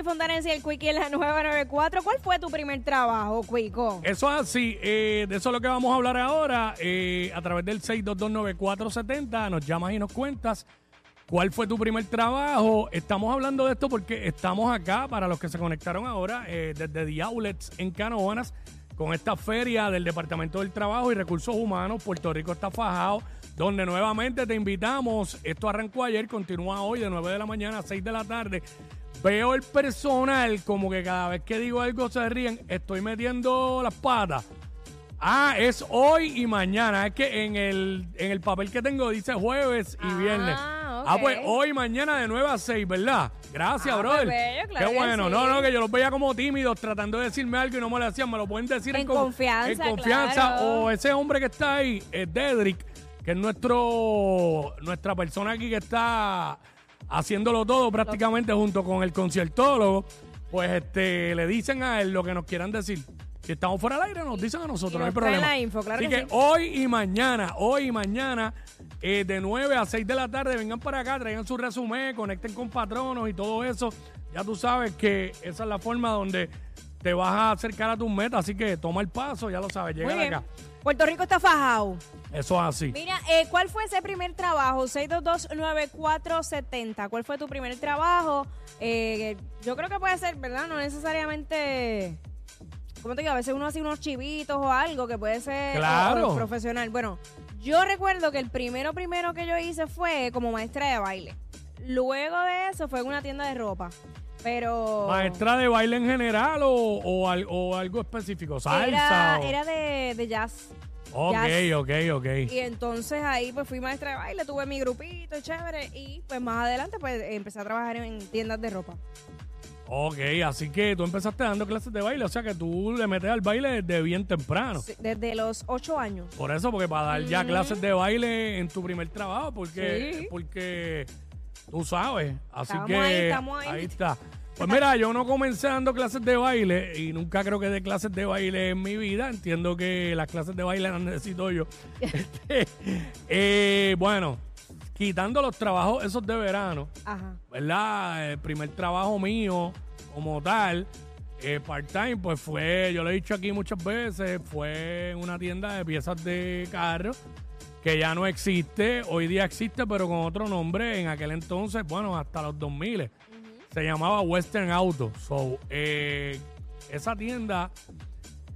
Jackie Fontanes y el Quickie en la 994. ¿Cuál fue tu primer trabajo, Quico? Eso es así, eh, de eso es lo que vamos a hablar ahora. eh, a través del 6229470 nos llamas y nos cuentas cuál fue tu primer trabajo. Estamos hablando de esto porque estamos acá, para los que se conectaron ahora, eh, desde The Outlets en Canoanas, con esta feria del Departamento del Trabajo y Recursos Humanos. Puerto Rico está fajado, donde nuevamente te invitamos. Esto arrancó ayer, continúa hoy de 9 de la mañana a 6 de la tarde. Veo el personal como que cada vez que digo algo se ríen. Estoy metiendo las patas. Ah, es hoy y mañana. Es que en el, en el papel que tengo dice jueves y Ah, viernes. Ah, pues hoy y mañana de 9 a 6, ¿verdad? Gracias, Ah, brother. pues bello, claro Qué bueno. sí. No, no, que yo los veía como tímidos tratando de decirme algo y no me lo hacían. Me lo pueden decir en, En con- confianza, En confianza. claro. O ese hombre que está ahí, es Dedrick, que es nuestro, nuestra persona aquí que está haciéndolo todo prácticamente junto con el conciertólogo. Pues este le dicen a él lo que nos quieran decir. Si estamos fuera del aire, nos dicen a nosotros, Y no hay nos traen problema. la info, claro Así que que sí. hoy y mañana, hoy y mañana, eh, de 9 a 6 de la tarde, vengan para acá, traigan su resumen, conecten con patronos y todo eso. Ya tú sabes que esa es la forma donde te vas a acercar a tus metas. Así que toma el paso, ya lo sabes, Muy llega bien. acá. Puerto Rico está fajado. Eso es así. Mira, eh, ¿cuál fue ese primer trabajo? 6229470. ¿Cuál fue tu primer trabajo? Eh, yo creo que puede ser, ¿verdad? No necesariamente. ¿Cómo te digo? A veces uno hace unos chivitos o algo que puede ser Claro. profesional. Bueno, yo recuerdo que el primero primero que yo hice fue como maestra de baile. Luego de eso fue en una tienda de ropa. Pero. ¿Maestra de baile en general o, o al- o algo específico? ¿Salsa? Era, o- era de, de jazz. Ok, jazz. ok, ok. Y entonces ahí pues fui maestra de baile, tuve mi grupito chévere y pues más adelante pues empecé a trabajar en tiendas de ropa. Ok, así que tú empezaste dando clases de baile, o sea que tú le metes al baile desde bien temprano. Sí, Desde los ocho años. Por eso, porque para dar ya clases de baile en tu primer trabajo, porque, Sí. porque tú sabes. Así Estamos que ahí, estamos ahí. está. Pues mira, yo no comencé dando clases de baile y nunca creo que dé clases de baile en mi vida. Entiendo que las clases de baile las necesito yo. Este, eh, bueno, quitando los trabajos esos de verano, Ajá. ¿verdad? El primer trabajo mío como tal, eh, part-time, pues fue, yo lo he dicho aquí muchas veces, fue en una tienda de piezas de carro que ya no existe, hoy día existe, pero con otro nombre, en aquel entonces, bueno, hasta los 2000, se llamaba Western Auto. So, eh, esa tienda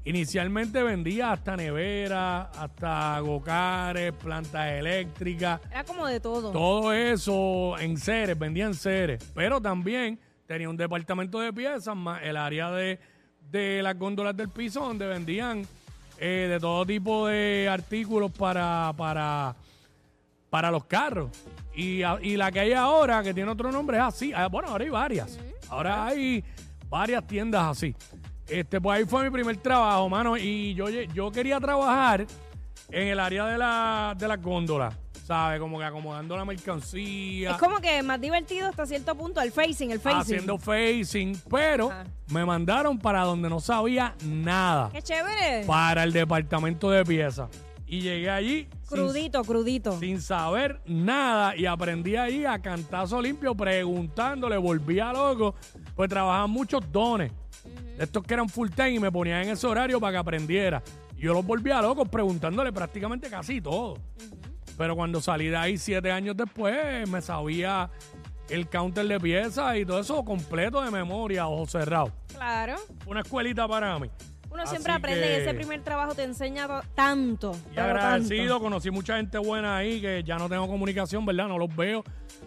inicialmente vendía hasta nevera, hasta gocares, plantas eléctricas, Era como de todo. todo eso en seres, vendían seres. Pero también tenía un departamento de piezas, más el área de, de las góndolas del piso, donde vendían eh, de todo tipo de artículos para, para, para los carros. Y, y la que hay ahora, que tiene otro nombre, es así. Ah, Bueno, ahora hay varias. Ahora hay varias tiendas así. Este, pues ahí fue mi primer trabajo, mano. Y yo, yo quería trabajar en el área de, la, de las góndolas, ¿sabes? Como que acomodando la mercancía. Es como que más divertido hasta cierto punto el facing, el facing. haciendo facing, pero Ajá. me mandaron para donde no sabía nada, Qué chévere. para el departamento de piezas. Y llegué allí sin- crudito, crudito. sin saber nada y aprendí ahí a cantazo limpio preguntándole, volvía loco, pues trabajaban muchos dones. Estos que eran full time y me ponían en ese horario para que aprendiera. Y yo los volvía locos preguntándole prácticamente casi todo. Pero cuando salí de ahí siete años después, me sabía el counter de piezas y todo eso completo de memoria, ojos cerrados. Claro. Una escuelita para mí. Uno siempre aprende y ese primer trabajo te enseña to- tanto. Y agradecido, tanto. conocí mucha gente buena ahí que ya no tengo comunicación, ¿verdad? No los veo,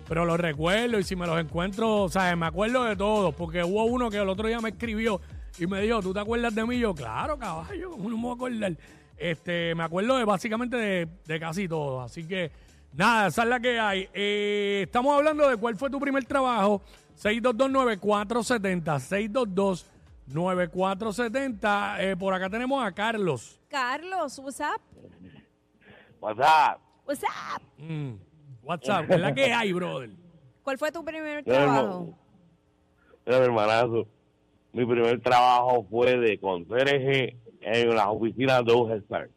pero los recuerdo y si me los encuentro, o sea, me acuerdo de todos, porque hubo uno que el otro día me escribió y me dijo, ¿tú te acuerdas de mí? Y yo, claro, caballo, ¿cómo no me voy a acordar? Este, me acuerdo de básicamente de, de casi todos, así que nada, esa es la que hay. Eh, estamos hablando de cuál fue tu primer trabajo, 6229470, 6229470, eh, por acá tenemos a Carlos. Carlos, what's up? WhatsApp. What's up? Mm, WhatsApp, ¿qué es la que hay, brother? ¿Cuál fue tu primer trabajo? Mira, mi hermanazo. Mi primer trabajo fue de conserje en las oficinas de Ugestar.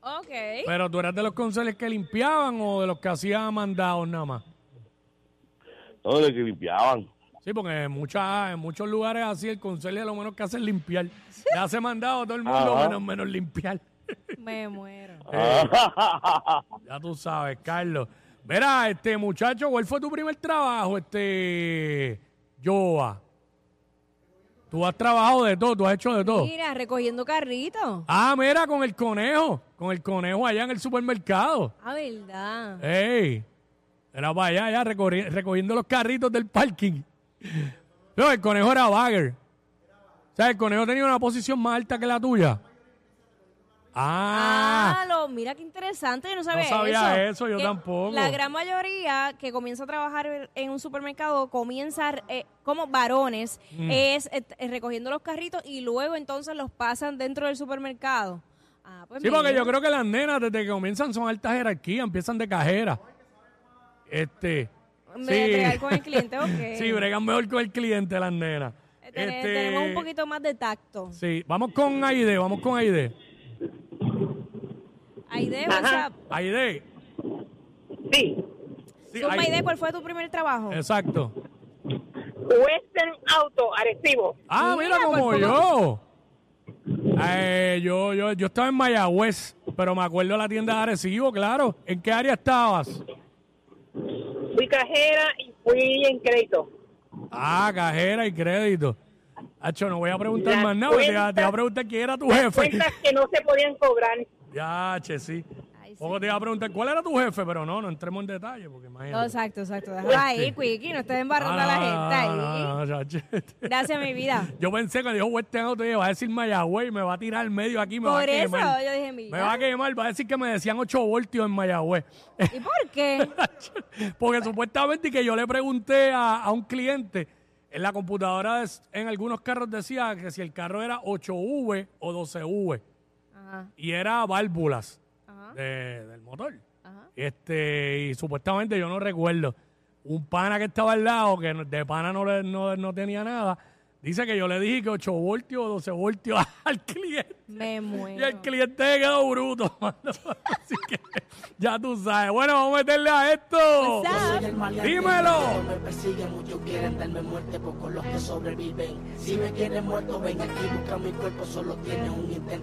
Ok. Pero tú eras de los conserjes que limpiaban o de los que hacían mandados nada más. Donde que limpiaban. Sí, porque en, muchas, en muchos lugares así el conserje lo menos que hace es limpiar. Le hace mandado a todo el mundo Ajá. menos, menos limpiar. Me muero. Ya tú sabes, Carlos. Verá, este muchacho, ¿cuál fue tu primer trabajo, este Joa? Tú has trabajado de todo, tú has hecho de todo. Mira, recogiendo carritos. Ah, mira, con el conejo, con el conejo allá en el supermercado. Ah, verdad. ¡Ey! Era para allá, allá recorri- recogiendo los carritos del parking. No, el conejo era bagger. O sea, el conejo tenía una posición más alta que la tuya. Ah, Ah, lo, mira qué interesante, yo no sabía, sabía eso, yo Que tampoco. La gran mayoría que comienza a trabajar en un supermercado comienza eh, como varones, Mm. es eh, eh, recogiendo los carritos y luego entonces los pasan dentro del supermercado. Ah, pues sí, porque yo creo que las nenas desde que comienzan son altas jerarquías, empiezan de cajera. Este. Me- bregar con el cliente, ok. Sí, bregan mejor con el cliente las nenas. Eh, ten- Este, Tenemos un poquito más de tacto. Sí, vamos con Aide, vamos con Aide. Aide, what's up? Aide. Sí, Sí, Zumba, Aide. Aide, ¿cuál fue tu primer trabajo? Exacto. Western Auto, Arecibo. Ah, mira, como poco. yo. Eh, yo, yo, yo estaba en Mayagüez, pero me acuerdo de la tienda de Arecibo, claro. ¿En qué área estabas? Fui cajera y fui en crédito. Ah, cajera y crédito. Hacho, no voy a preguntar Las más nada, porque te, cuentas- te voy a preguntar quién era tu jefe. Cuentas que no se podían cobrar. Ya, che, sí. Ay, sí. Poco te iba a preguntar cuál era tu jefe, pero no, no entremos en detalle, porque imagínate. exacto, exacto. Déjalo ahí, Quickie, no estés embarrando a la gente ahí. No, no, no, chacho. Gracias, mi vida. Yo pensé que dijo Western Auto, va a decir Mayagüez, me va a tirar al medio aquí, me va a Por eso quemar. yo dije, Me va a mira. quemar, va a decir que me decían 8 voltios en Mayagüez. ¿Y por qué? Porque supuestamente que yo le pregunté a, a un cliente, en la computadora en algunos carros decía que si el carro era 8V o 12V Ajá, y era válvulas ajá, de- del motor. ajá. Este, y supuestamente yo no recuerdo. Un pana que estaba al lado, que no- de pana no, le- no, no tenía nada, dice que yo le dije que 8 voltios o 12 voltios al cliente. Me Y el muero. cliente quedó bruto, mano. Así que ya tú sabes. Bueno, vamos a meterle a esto. What's up? Dímelo. Me persiguen, muchos quieren darme muerte, pocos los que sobreviven. Si me quieren muerto, ven aquí, busca mi cuerpo, solo tiene un intento.